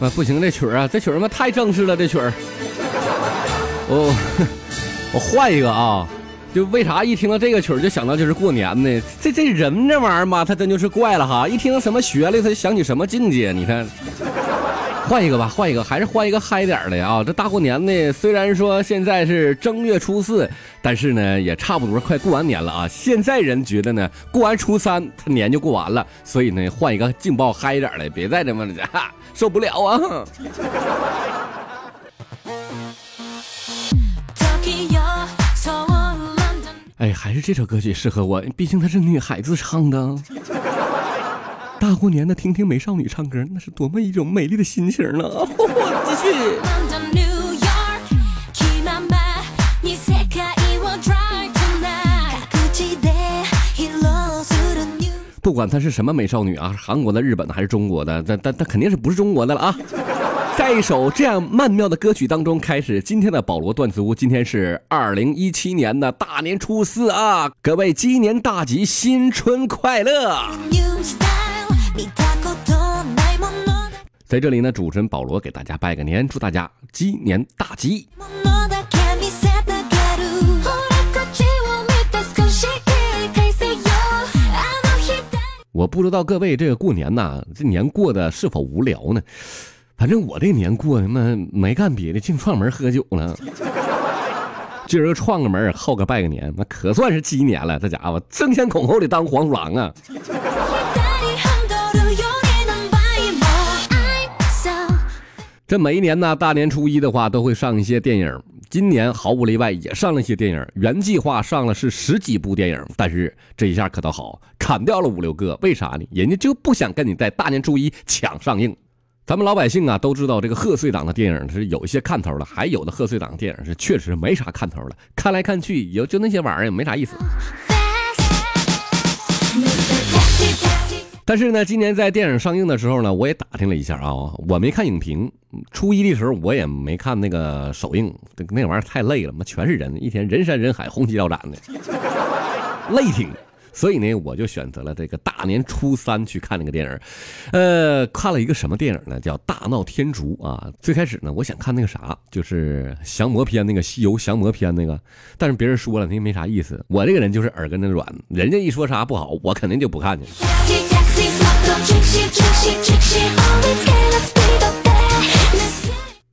啊，不行，这曲儿啊，这曲儿妈太正式了，这曲儿。我 我换一个啊，就为啥一听到这个曲儿就想到就是过年呢？这这人这玩意儿嘛，他真就是怪了哈！一听到什么旋律，他就想起什么境界。你看，换一个吧，换一个，还是换一个嗨点的啊！这大过年的，虽然说现在是正月初四，但是呢，也差不多快过完年了啊。现在人觉得呢，过完初三，他年就过完了，所以呢，换一个劲爆嗨点的，别再这么的，哈受不了啊！哎，还是这首歌曲适合我，毕竟它是女孩子唱的。大过年的，听听美少女唱歌，那是多么一种美丽的心情呢！继续。管她是什么美少女啊，韩国的、日本的还是中国的，但但但肯定是不是中国的了啊！在一首这样曼妙的歌曲当中，开始今天的保罗段子屋。今天是二零一七年的大年初四啊，各位鸡年大吉，新春快乐！在这里呢，主持人保罗给大家拜个年，祝大家鸡年大吉。我不知道各位这个过年呐，这年过得是否无聊呢？反正我这年过的嘛，没干别的，净串门喝酒了。今儿个串个门，后个拜个年，那可算是鸡年了。这家伙争先恐后的当黄鼠狼啊！这每一年呢，大年初一的话，都会上一些电影。今年毫无例外，也上了一些电影。原计划上了是十几部电影，但是这一下可倒好，砍掉了五六个。为啥呢？人家就不想跟你在大年初一抢上映。咱们老百姓啊都知道，这个贺岁档的电影是有一些看头了，还有的贺岁档电影是确实没啥看头了，看来看去也就那些玩意儿，没啥意思。但是呢，今年在电影上映的时候呢，我也打听了一下啊，我没看影评。初一的时候我也没看那个首映，那玩意儿太累了嘛，全是人，一天人山人海，红旗招展的，累挺。所以呢，我就选择了这个大年初三去看那个电影，呃，看了一个什么电影呢？叫《大闹天竺》啊。最开始呢，我想看那个啥，就是降魔篇那个《西游降魔篇》那个，但是别人说了，那没啥意思。我这个人就是耳根子软，人家一说啥不好，我肯定就不看去。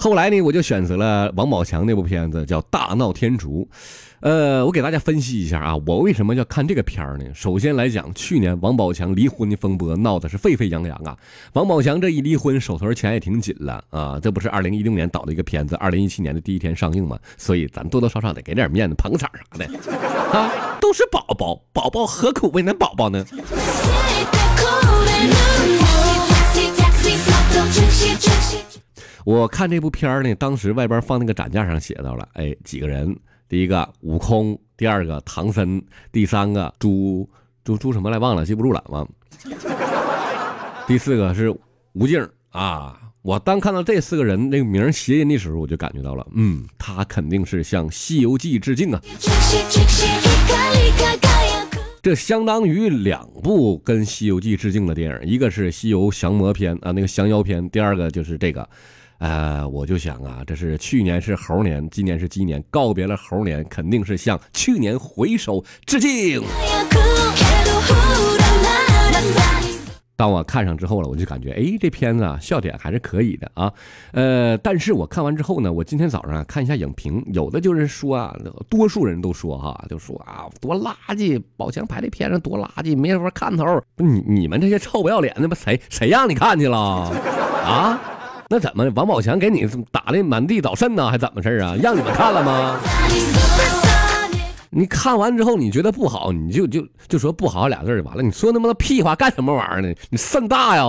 后来呢，我就选择了王宝强那部片子，叫《大闹天竺》。呃，我给大家分析一下啊，我为什么要看这个片儿呢？首先来讲，去年王宝强离婚的风波闹得是沸沸扬扬啊。王宝强这一离婚，手头钱也挺紧了啊。这不是二零一六年导的一个片子，二零一七年的第一天上映嘛，所以咱多多少少得给点面子，捧个场啥的啊。都是宝宝，宝宝何苦为难宝宝呢？我看这部片儿呢，当时外边放那个展架上写到了，哎，几个人，第一个悟空，第二个唐僧，第三个朱朱朱什么来忘了，记不住了忘。第四个是吴静啊，我当看到这四个人那个名谐音的时候，我就感觉到了，嗯，他肯定是向《西游记》致敬啊。这相当于两部跟《西游记》致敬的电影，一个是《西游降魔篇》啊，那个降妖篇，第二个就是这个。呃，我就想啊，这是去年是猴年，今年是鸡年，告别了猴年，肯定是向去年回首致敬。当我看上之后了，我就感觉，哎，这片子啊，笑点还是可以的啊。呃，但是我看完之后呢，我今天早上啊看一下影评，有的就是说啊，多数人都说哈，就说啊，多垃圾，宝强拍的片子多垃圾，没什么看头。你你们这些臭不要脸的，不谁谁让你看去了啊？那怎么王宝强给你打的满地找肾呢？还怎么事啊？让你们看了吗？你看完之后你觉得不好，你就就就说不好俩字就完了。你说那么多屁话干什么玩意儿呢？你肾大呀？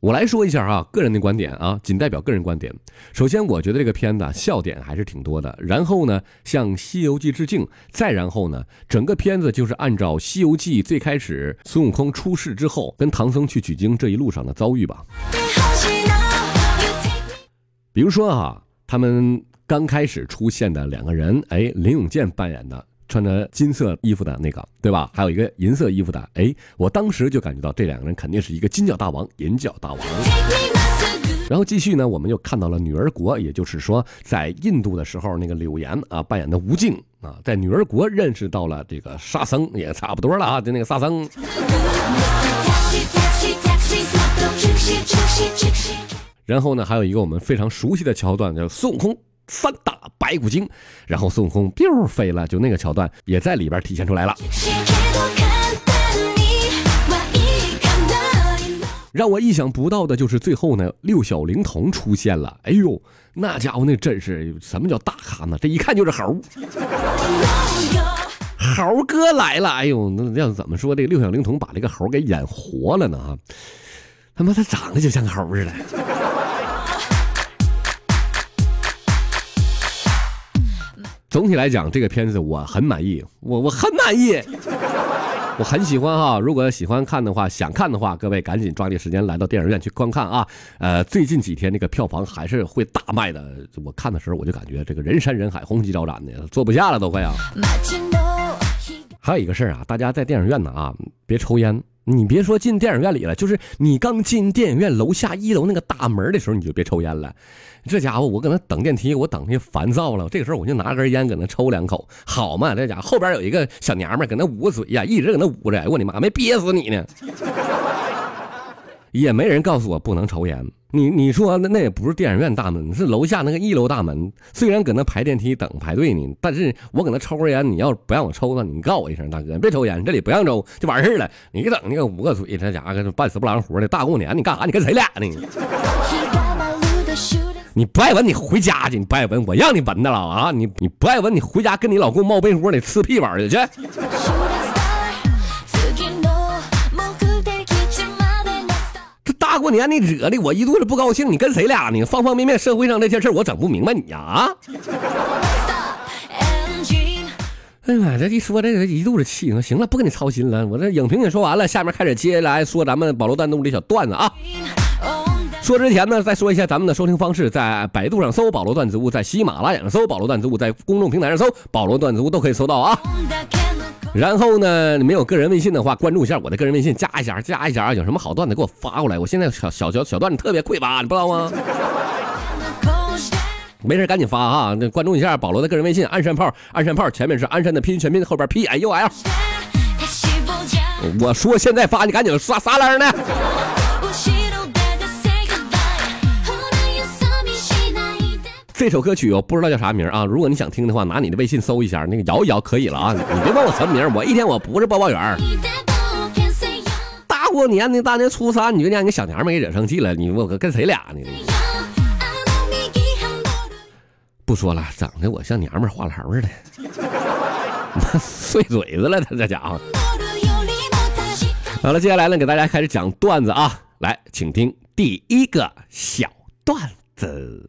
我来说一下啊，个人的观点啊，仅代表个人观点。首先，我觉得这个片子笑点还是挺多的。然后呢，向《西游记》致敬。再然后呢，整个片子就是按照《西游记》最开始孙悟空出世之后，跟唐僧去取经这一路上的遭遇吧。比如说啊，他们刚开始出现的两个人，哎，林永健扮演的。穿着金色衣服的那个，对吧？还有一个银色衣服的，哎，我当时就感觉到这两个人肯定是一个金角大王、银角大王。然后继续呢，我们又看到了女儿国，也就是说，在印度的时候，那个柳岩啊扮演的吴静啊，在女儿国认识到了这个沙僧，也差不多了啊，就那个沙僧。然后呢，还有一个我们非常熟悉的桥段，叫孙悟空三打白骨精，然后孙悟空 biu 飞了，就那个桥段也在里边体现出来了。让我意想不到的就是最后呢，六小龄童出现了。哎呦，那家伙那真是什么叫大咖呢？这一看就是猴，猴哥来了。哎呦，那要怎么说这个六小龄童把这个猴给演活了呢？啊，他妈他长得就像个猴似的。总体来讲，这个片子我很满意，我我很满意。我很喜欢哈，如果喜欢看的话，想看的话，各位赶紧抓紧时间来到电影院去观看啊！呃，最近几天那个票房还是会大卖的。我看的时候我就感觉这个人山人海，红旗招展的，坐不下了都快啊！还有一个事儿啊，大家在电影院呢啊，别抽烟。你别说进电影院里了，就是你刚进电影院楼下一楼那个大门的时候，你就别抽烟了。这家伙，我搁那等电梯，我等的烦躁了。这个时候我就拿根烟搁那抽两口，好嘛？这家伙后边有一个小娘们搁那捂嘴呀，一直搁那捂着。哎我的妈，没憋死你呢！也没人告诉我不能抽烟。你你说那那也不是电影院大门，是楼下那个一楼大门。虽然搁那排电梯等排队呢，但是我搁那抽根烟。你要不让我抽呢，你告我一声，大哥，别抽烟，这里不让抽，就完事了。你等那个捂个嘴，这家伙半死不狼活的。大过年你干啥？你跟谁俩呢？你不爱闻，你回家去。你不爱闻，我让你闻的了啊！你你不爱闻，你回家跟你老公猫被窝里吃屁玩去去。过年你惹的我一肚子不高兴，你跟谁俩呢？方方面面社会上那些事我整不明白你呀啊！哎呀妈，这一说这个一肚子气，行了，不跟你操心了。我这影评也说完了，下面开始接下来说咱们保罗段子的小段子啊。说之前呢，再说一下咱们的收听方式，在百度上搜“保罗段子屋”，在喜马拉雅上搜“保罗段子屋”，在公众平台上搜“保罗段子屋”都可以搜到啊。然后呢，你没有个人微信的话，关注一下我的个人微信，加一下，加一下啊！有什么好段子给我发过来，我现在小小小小段子特别匮乏，你不知道吗？没事赶紧发啊！关注一下保罗的个人微信，鞍山炮，鞍山炮前面是鞍山的拼音全拼，后边 P I U L。我说现在发，你赶紧刷啥楞呢？这首歌曲我不知道叫啥名啊！如果你想听的话，拿你的微信搜一下，那个摇一摇可以了啊！你别问我什么名，我一天我不是播报员。大过年的大年初三，你就让你小娘们给惹生气了，你我跟谁俩呢？不说了，整的我像娘们话痨似的，碎嘴子了，他这家伙。好了，接下来呢，给大家开始讲段子啊！来，请听第一个小段子。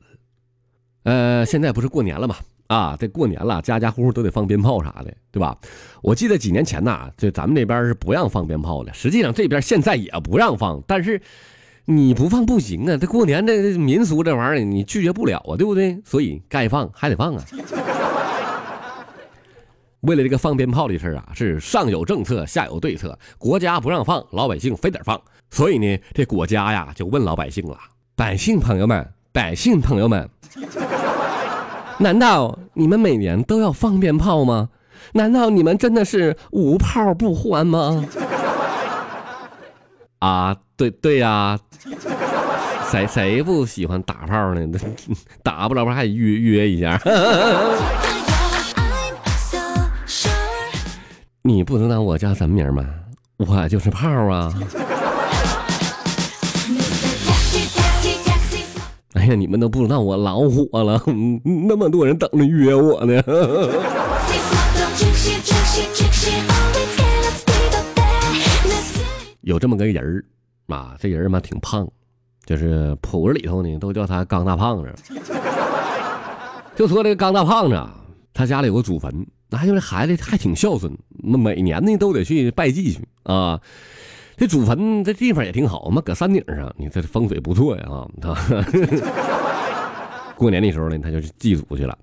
呃，现在不是过年了嘛？啊，这过年了，家家户户都得放鞭炮啥的，对吧？我记得几年前呐，就咱们那边是不让放鞭炮的。实际上这边现在也不让放，但是你不放不行啊！这过年这民俗这玩意儿，你拒绝不了啊，对不对？所以该放还得放啊。为了这个放鞭炮的事啊，是上有政策，下有对策。国家不让放，老百姓非得放，所以呢，这国家呀就问老百姓了：百姓朋友们，百姓朋友们。难道你们每年都要放鞭炮吗？难道你们真的是无炮不欢吗？啊，对对呀，谁谁不喜欢打炮呢？打不了炮还约约一下。你不知道我叫什么名吗？我就是炮啊。哎呀，你们都不知道我老火了，那么多人等着约我呢。有这么个人儿，啊，这人嘛挺胖，就是谱子里头呢都叫他刚大胖子。就说这个刚大胖子，他家里有个祖坟，那就这孩子还挺孝顺，那每年呢都得去拜祭去啊。这祖坟这地方也挺好嘛，搁山顶上，你这风水不错呀啊！过年的时候呢，他就去祭祖去了。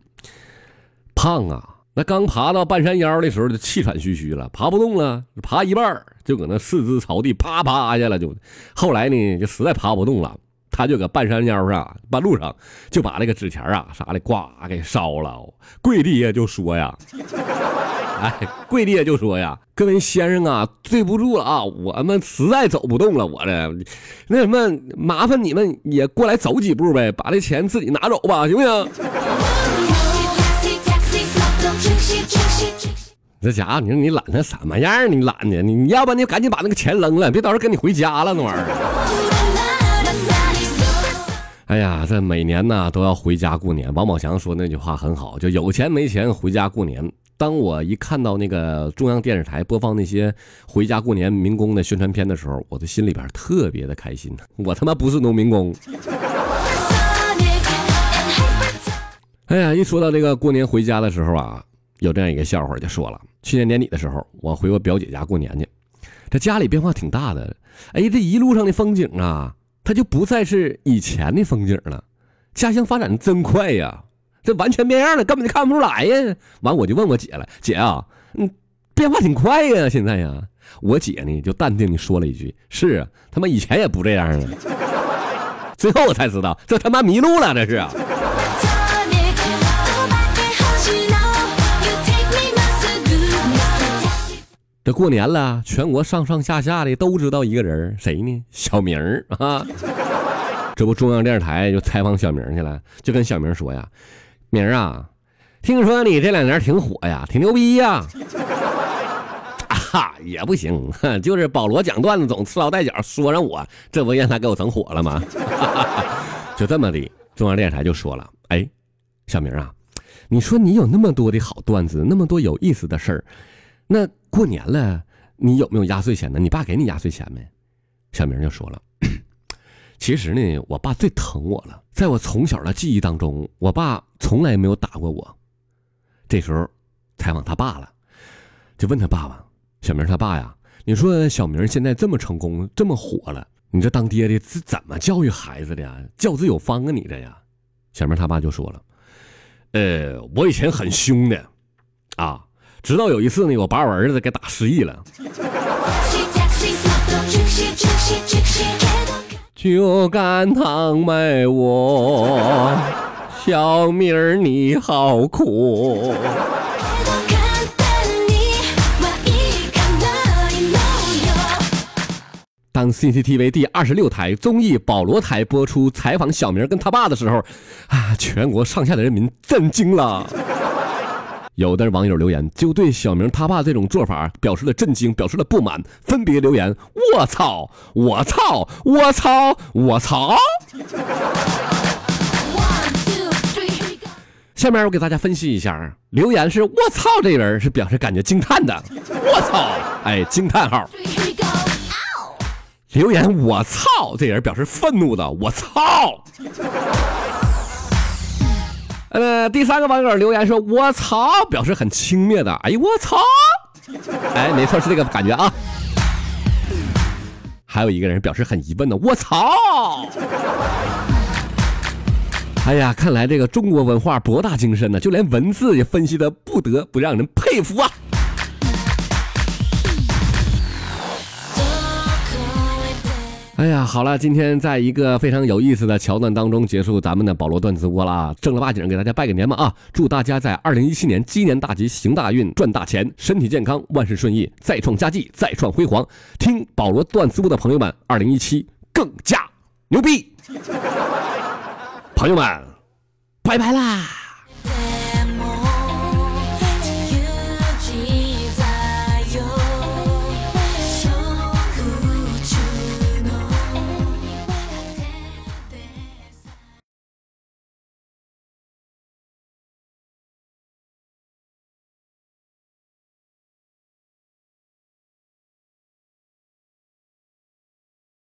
胖啊，那刚爬到半山腰的时候，就气喘吁吁了，爬不动了，爬一半就搁那四肢朝地啪趴下了。就后来呢，就实在爬不动了，他就搁半山腰上、半路上就把那个纸钱啊啥的呱给烧了，跪地下就说呀：“哎，跪地下就说呀，各位先生啊，对不住了啊，我们实在走不动了，我这那什么，麻烦你们也过来走几步呗，把这钱自己拿走吧，行不行？”这家伙，你说你懒成什么样？你懒的，你要不然你赶紧把那个钱扔了，别到时候跟你回家了那玩意儿。哎呀，这每年呢都要回家过年。王宝强说那句话很好，就有钱没钱回家过年。当我一看到那个中央电视台播放那些回家过年民工的宣传片的时候，我的心里边特别的开心。我他妈不是农民工。哎呀，一说到这个过年回家的时候啊，有这样一个笑话就说了。去年年底的时候，我回我表姐家过年去，这家里变化挺大的。哎，这一路上的风景啊，它就不再是以前的风景了。家乡发展的真快呀，这完全变样了，根本就看不出来呀。完，我就问我姐了，姐啊，嗯，变化挺快呀，现在呀。我姐呢就淡定的说了一句：“是啊，他妈以前也不这样啊。”最后我才知道，这他妈迷路了，这是。这过年了，全国上上下下的都知道一个人，谁呢？小明啊！这不，中央电视台就采访小明去了，就跟小明说呀：“明儿啊，听说你这两年挺火呀，挺牛逼呀。”哈，也不行，就是保罗讲段子总呲唠带脚说上我，这不让他给我整火了吗？就这么的，中央电视台就说了：“哎，小明啊，你说你有那么多的好段子，那么多有意思的事儿。”那过年了，你有没有压岁钱呢？你爸给你压岁钱没？小明就说了：“ 其实呢，我爸最疼我了。在我从小的记忆当中，我爸从来没有打过我。”这时候，采访他爸了，就问他爸爸：“小明他爸呀，你说小明现在这么成功，这么火了，你这当爹的是怎么教育孩子的呀？教子有方啊，你这呀？”小明他爸就说了：“呃，我以前很凶的，啊。”直到有一次呢，我把我儿子给打失忆了。酒干倘卖我，小明儿你好苦。当 CCTV 第二十六台综艺保罗台播出采访小明跟他爸的时候，啊，全国上下的人民震惊了。有的网友留言就对小明他爸这种做法表示了震惊，表示了不满，分别留言：“我操，我操，我操，我操。”下面我给大家分析一下，留言是“我操”这人是表示感觉惊叹的，“我操”哎惊叹号。留言“我操”这人表示愤怒的，“我操”。呃，第三个网友留言说：“我操”，表示很轻蔑的。哎呦，我操！哎，没错，是这个感觉啊。还有一个人表示很疑问的：“我操！”哎呀，看来这个中国文化博大精深呢，就连文字也分析的不得不让人佩服啊。哎呀，好了，今天在一个非常有意思的桥段当中结束咱们的保罗段子窝了！正儿八经给大家拜个年嘛啊！祝大家在二零一七年鸡年大吉，行大运，赚大钱，身体健康，万事顺意，再创佳绩，再创辉煌！听保罗段子窝的朋友们，二零一七更加牛逼！朋友们，拜拜啦！